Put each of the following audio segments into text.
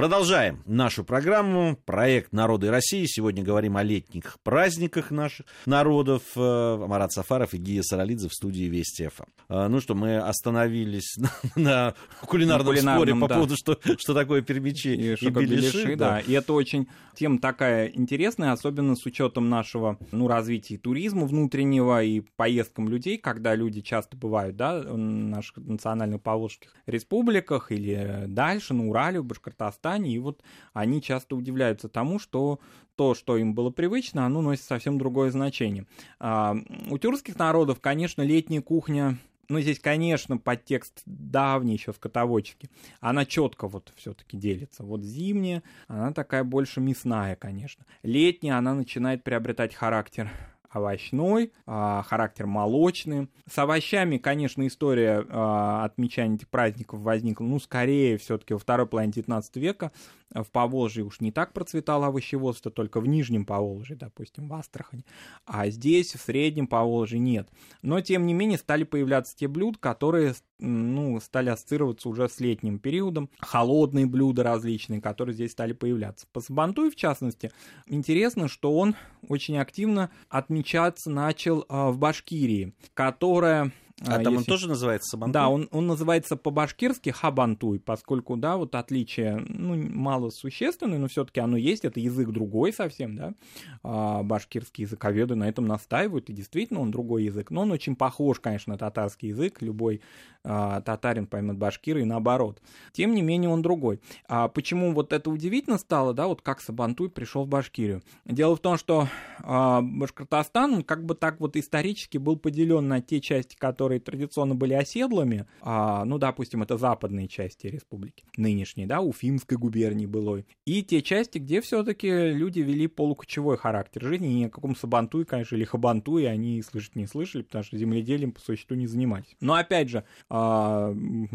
Продолжаем нашу программу. Проект «Народы России». Сегодня говорим о летних праздниках наших народов. Э, Марат Сафаров и Гия Саралидзе в студии Вести ФМ. Э, ну что, мы остановились на, на кулинарном, на кулинарном споре по да. поводу, что, что такое пермичи и, и беляши. Да. да, и это очень тема такая интересная, особенно с учетом нашего ну, развития туризма внутреннего и поездкам людей, когда люди часто бывают да, в наших национальных поволжских республиках или дальше, на Урале, в Башкортостане Казахстане, и вот они часто удивляются тому, что то, что им было привычно, оно носит совсем другое значение. А, у тюркских народов, конечно, летняя кухня ну, здесь, конечно, подтекст давний еще скотоводческий. Она четко вот все-таки делится. Вот зимняя, она такая больше мясная, конечно. Летняя, она начинает приобретать характер овощной, а, характер молочный. С овощами, конечно, история а, отмечания этих праздников возникла, ну, скорее, все-таки во второй половине 19 века, в Поволжье уж не так процветало овощеводство, только в Нижнем Поволжье, допустим, в Астрахани, а здесь, в Среднем Поволжье нет. Но, тем не менее, стали появляться те блюда, которые ну, стали ассоциироваться уже с летним периодом, холодные блюда различные, которые здесь стали появляться. По Сабантуй, в частности, интересно, что он очень активно отмечаться начал а, в Башкирии, которая а, там если... он тоже называется Сабантуй? Да, он, он называется по-башкирски Хабантуй, поскольку, да, вот отличие, ну, мало существенное, но все таки оно есть, это язык другой совсем, да, а, башкирские языковеды на этом настаивают, и действительно он другой язык, но он очень похож, конечно, на татарский язык, любой а, татарин поймет башкира и наоборот. Тем не менее он другой. А почему вот это удивительно стало, да, вот как Сабантуй пришел в Башкирию? Дело в том, что а, Башкортостан, он как бы так вот исторически был поделен на те части, которые которые традиционно были оседлыми, а, ну, допустим, это западные части республики, нынешней, да, Уфимской губернии былой, и те части, где все-таки люди вели полукочевой характер жизни, ни о каком сабантуе, конечно, или хабантуе они слышать не слышали, потому что земледелием по существу не занимались. Но, опять же, а,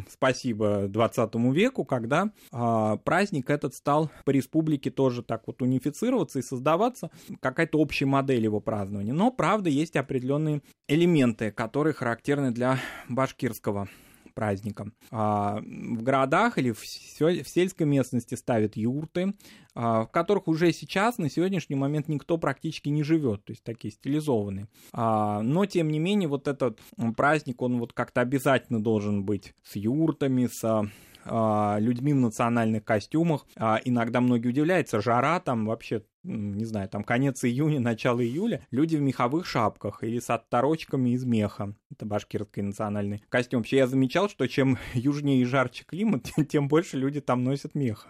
спасибо 20 веку, когда а, праздник этот стал по республике тоже так вот унифицироваться и создаваться, какая-то общая модель его празднования. Но, правда, есть определенные элементы, которые характерны характерны для башкирского праздника. А в городах или в, сельской местности ставят юрты, а, в которых уже сейчас, на сегодняшний момент, никто практически не живет, то есть такие стилизованные. А, но, тем не менее, вот этот праздник, он вот как-то обязательно должен быть с юртами, с людьми в национальных костюмах. А, иногда многие удивляются, жара там вообще не знаю, там конец июня, начало июля, люди в меховых шапках или с отторочками из меха. Это башкирский национальный костюм. Вообще я замечал, что чем южнее и жарче климат, тем больше люди там носят мех.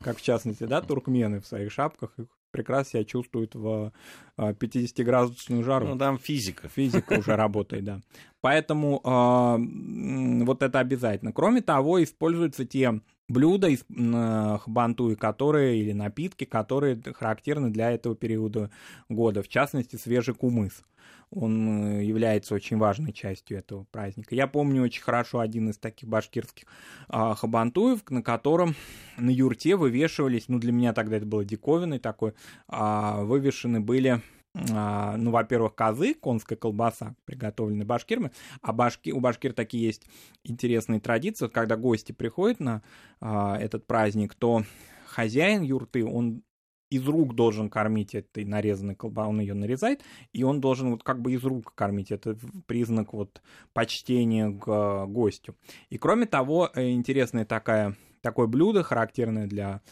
Как в частности, да, туркмены в своих шапках прекрасно себя чувствуют в 50-градусную жару. Ну, там физика. Физика уже работает, да. Поэтому э, вот это обязательно. Кроме того, используются те блюда из э, которые, или напитки, которые характерны для этого периода года, в частности, свежий кумыс. Он э, является очень важной частью этого праздника. Я помню очень хорошо один из таких башкирских э, хабантуев, на котором на юрте вывешивались, ну для меня тогда это было диковиной такой, э, вывешены были ну, во-первых, козы, конская колбаса, приготовленная башкирами, а башки, у башкир такие есть интересные традиции, когда гости приходят на а, этот праздник, то хозяин юрты, он из рук должен кормить этой нарезанной колбасой, он ее нарезает, и он должен вот как бы из рук кормить. Это признак вот почтения к а, гостю. И кроме того, э, интересная такая такое блюдо, характерное для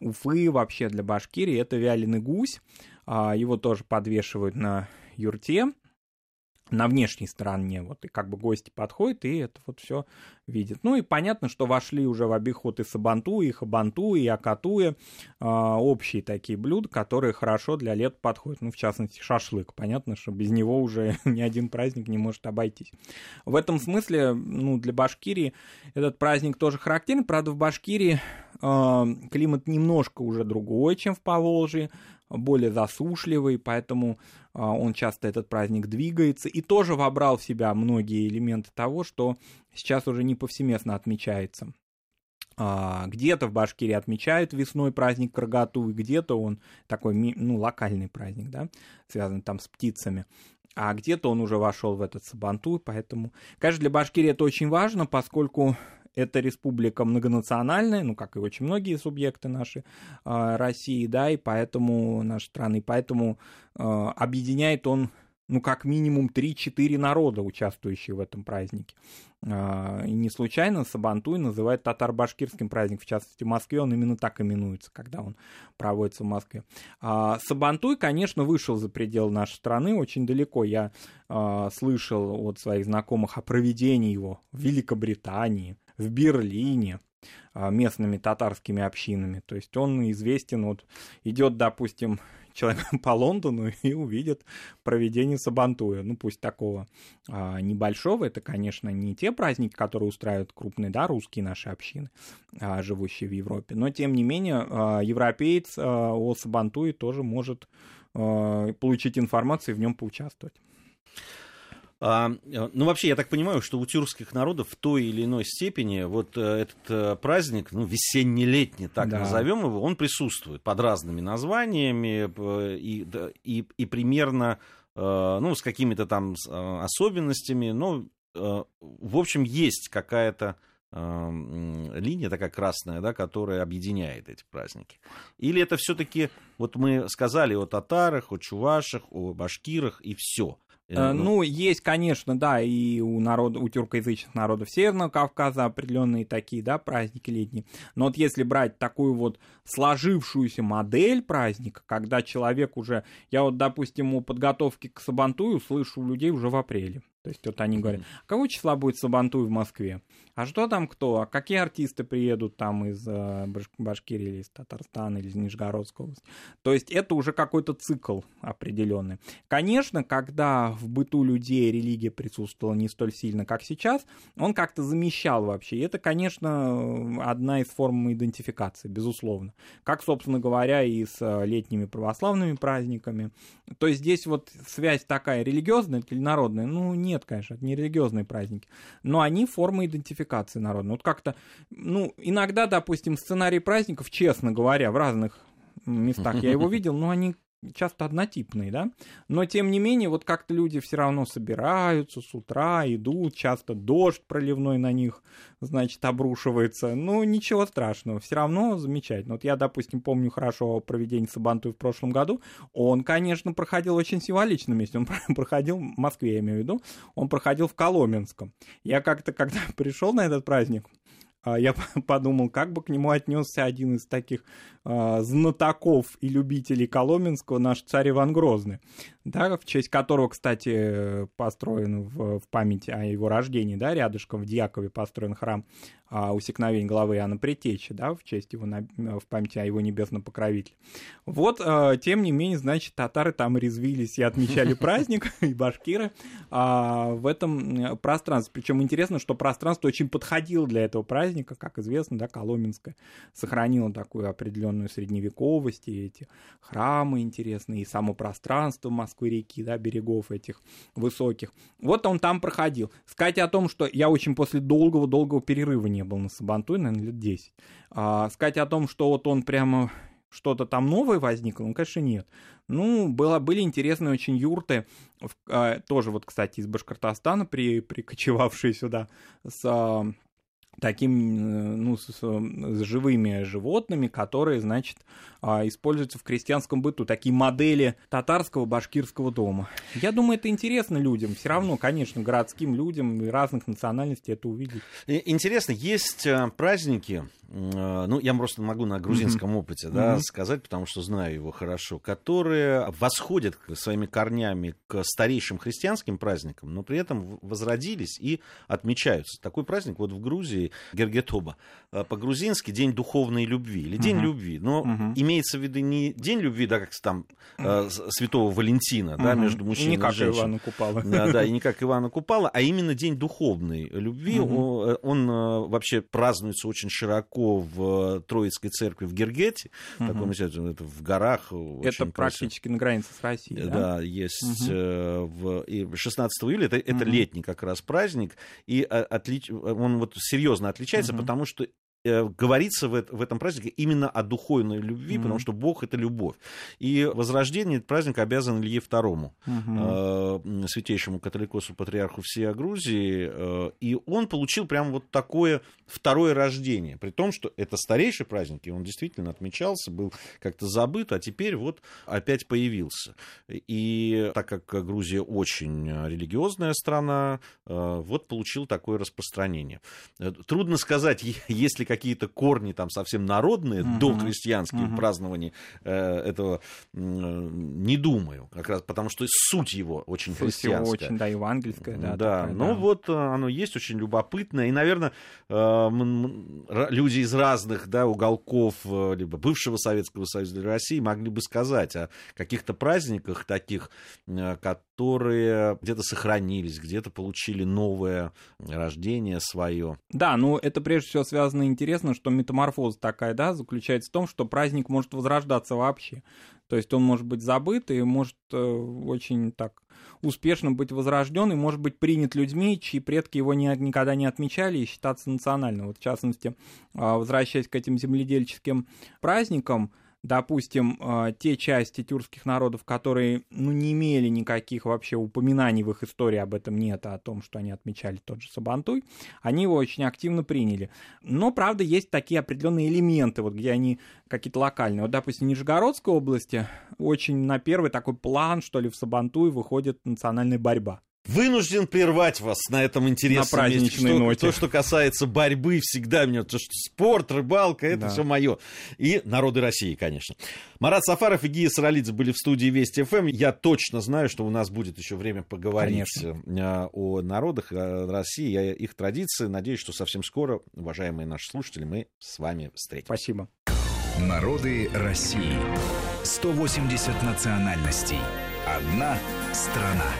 Уфы, вообще для Башкирии, это вяленый гусь. А, его тоже подвешивают на юрте, на внешней стороне, вот, и как бы гости подходят, и это вот все видят. Ну и понятно, что вошли уже в обиход и сабанту, и хабанту, и акатуя, э, общие такие блюда, которые хорошо для лет подходят, ну, в частности, шашлык, понятно, что без него уже ни один праздник не может обойтись. В этом смысле, ну, для Башкирии этот праздник тоже характерен, правда, в Башкирии климат немножко уже другой, чем в Поволжье, более засушливый, поэтому а, он часто этот праздник двигается и тоже вобрал в себя многие элементы того, что сейчас уже не повсеместно отмечается. А, где-то в Башкирии отмечают весной праздник Каргату, и где-то он такой, ну, локальный праздник, да, связан там с птицами. а где-то он уже вошел в этот Сабантуй, поэтому, конечно, для Башкирии это очень важно, поскольку это республика многонациональная, ну, как и очень многие субъекты нашей э, России, да, и поэтому нашей страны, поэтому э, объединяет он ну, как минимум 3-4 народа, участвующие в этом празднике. А, и не случайно Сабантуй называют татар-башкирским праздником, в частности, в Москве он именно так именуется, когда он проводится в Москве. Сабантуй, конечно, вышел за пределы нашей страны очень далеко. Я слышал от своих знакомых о проведении его в Великобритании, в Берлине, местными татарскими общинами. То есть он известен, вот идет, допустим, человек по Лондону и увидит проведение Сабантуя. Ну, пусть такого а, небольшого. Это, конечно, не те праздники, которые устраивают крупные, да, русские наши общины, а, живущие в Европе. Но, тем не менее, а, европеец а, о Сабантуе тоже может а, получить информацию и в нем поучаствовать. А, э, ну, вообще, я так понимаю, что у тюркских народов в той или иной степени вот э, этот э, праздник, ну, весенне-летний, так да. назовем его, он присутствует под разными названиями и, и, и примерно, ну, с какими-то там особенностями, но, в общем, есть какая-то линия такая красная, да, которая объединяет эти праздники? Или это все-таки, вот мы сказали о татарах, о чувашах, о башкирах и все. Э, ну, ну, есть, конечно, да, и у, народа, у тюркоязычных народов Северного Кавказа определенные такие, да, праздники летние. Но вот если брать такую вот сложившуюся модель праздника, когда человек уже... Я вот, допустим, у подготовки к Сабантую слышу людей уже в апреле. То есть вот они говорят, а какого числа будет Сабантуй в Москве? А что там кто? А какие артисты приедут там из э, Башкирии или из Татарстана или из Нижегородской области? То есть это уже какой-то цикл определенный. Конечно, когда в быту людей религия присутствовала не столь сильно, как сейчас, он как-то замещал вообще. И это, конечно, одна из форм идентификации, безусловно. Как, собственно говоря, и с э, летними православными праздниками. То есть здесь вот связь такая религиозная или народная, ну, нет конечно, это не религиозные праздники, но они формы идентификации народа. Вот как-то, ну, иногда, допустим, сценарий праздников, честно говоря, в разных местах я его видел, но они часто однотипные, да, но тем не менее вот как-то люди все равно собираются с утра, идут, часто дождь проливной на них, значит, обрушивается, ну, ничего страшного, все равно замечательно. Вот я, допустим, помню хорошо проведение Сабантуй в прошлом году, он, конечно, проходил очень символичном месте, он проходил в Москве, я имею в виду, он проходил в Коломенском. Я как-то, когда пришел на этот праздник, я подумал, как бы к нему отнесся один из таких э, знатоков и любителей Коломенского, наш царь Иван Грозный, да, в честь которого, кстати, построен в, в память о его рождении, да, рядышком в Дьякове построен храм а, усекновения главы Иоанна Притечи, да, в честь его, на, в память о его небесном покровителе. Вот, а, тем не менее, значит, татары там резвились и отмечали праздник, и башкиры а, в этом пространстве. Причем интересно, что пространство очень подходило для этого праздника, как известно, да, Коломенское сохранило такую определенную средневековость, и эти храмы интересные, и само пространство Москвы-реки, да, берегов этих высоких. Вот он там проходил. Сказать о том, что я очень после долгого-долгого перерыва не был на Сабантуе, наверное, лет 10. А, сказать о том, что вот он прямо что-то там новое возникло, ну, конечно, нет. Ну, было, были интересные очень юрты, а, тоже вот, кстати, из Башкортостана, при, прикочевавшие сюда с а, таким, э, ну, с, с живыми животными, которые, значит, а, используются в крестьянском быту, такие модели татарского башкирского дома. Я думаю, это интересно людям, все равно, конечно, городским людям разных национальностей это увидеть. Интересно, есть э, праздники, ну, я просто могу на грузинском mm-hmm. опыте, да, mm-hmm. сказать, потому что знаю его хорошо, которые восходят своими корнями к старейшим христианским праздникам, но при этом возродились и отмечаются. Такой праздник вот в Грузии, Гергетоба, э, по-грузински День духовной любви или День mm-hmm. любви, но mm-hmm. имеется в виду не День любви, да, как там Святого Валентина, mm-hmm. да, между мужчиной и, не и женщиной. Ивана Купала. Да, да, и не как Ивана Купала, а именно День духовной любви. Mm-hmm. Он, он вообще празднуется очень широко в Троицкой церкви в Гергете, угу. таком, это в горах. Это практически на границе с Россией, да? Да, есть угу. в, и 16 июля, это, это угу. летний как раз праздник, и отлич, он вот серьезно отличается, угу. потому что э, говорится в, в этом празднике именно о духовной любви, mm-hmm. потому что Бог это любовь. И возрождение этот праздник обязан Илье II, mm-hmm. э, святейшему католикосу патриарху всей Грузии, э, и он получил прямо вот такое второе рождение, при том, что это старейший праздник, и он действительно отмечался, был как-то забыт, а теперь вот опять появился. И так как Грузия очень религиозная страна, э, вот получил такое распространение. Э, трудно сказать, есть ли какие-то корни там совсем народные, угу. до крестьянские угу. празднования э, этого, не думаю, как раз потому что суть его очень суть христианская. Очень, да, евангельская, да. Да, такая, но да. вот оно есть очень любопытное, и, наверное, люди из разных да, уголков либо бывшего Советского Союза или России могли бы сказать о каких-то праздниках таких, которые где-то сохранились, где-то получили новое рождение свое. Да, ну это прежде всего связано интересно, что метаморфоза такая, да, заключается в том, что праздник может возрождаться вообще. То есть он может быть забыт и может э, очень так успешно быть возрожден и может быть принят людьми, чьи предки его не, никогда не отмечали и считаться национальным. Вот в частности, а, возвращаясь к этим земледельческим праздникам, допустим, э, те части тюркских народов, которые ну, не имели никаких вообще упоминаний в их истории, об этом нет, а о том, что они отмечали тот же Сабантуй, они его очень активно приняли. Но, правда, есть такие определенные элементы, вот где они какие-то локальные. Вот, допустим, в Нижегородской области очень на первый такой план, что ли, в Сабантуй выходит национальная борьба. Вынужден прервать вас на этом интересном на месте. Что, ноте. То, что касается борьбы, всегда меня, то, что спорт, рыбалка, это да. все мое. И народы России, конечно. Марат Сафаров и Гия Саралидзе были в студии Вести ФМ. Я точно знаю, что у нас будет еще время поговорить конечно. Э, о народах России, о их традиции. Надеюсь, что совсем скоро, уважаемые наши слушатели, мы с вами встретимся. Спасибо. Народы России. 180 национальностей. Одна страна.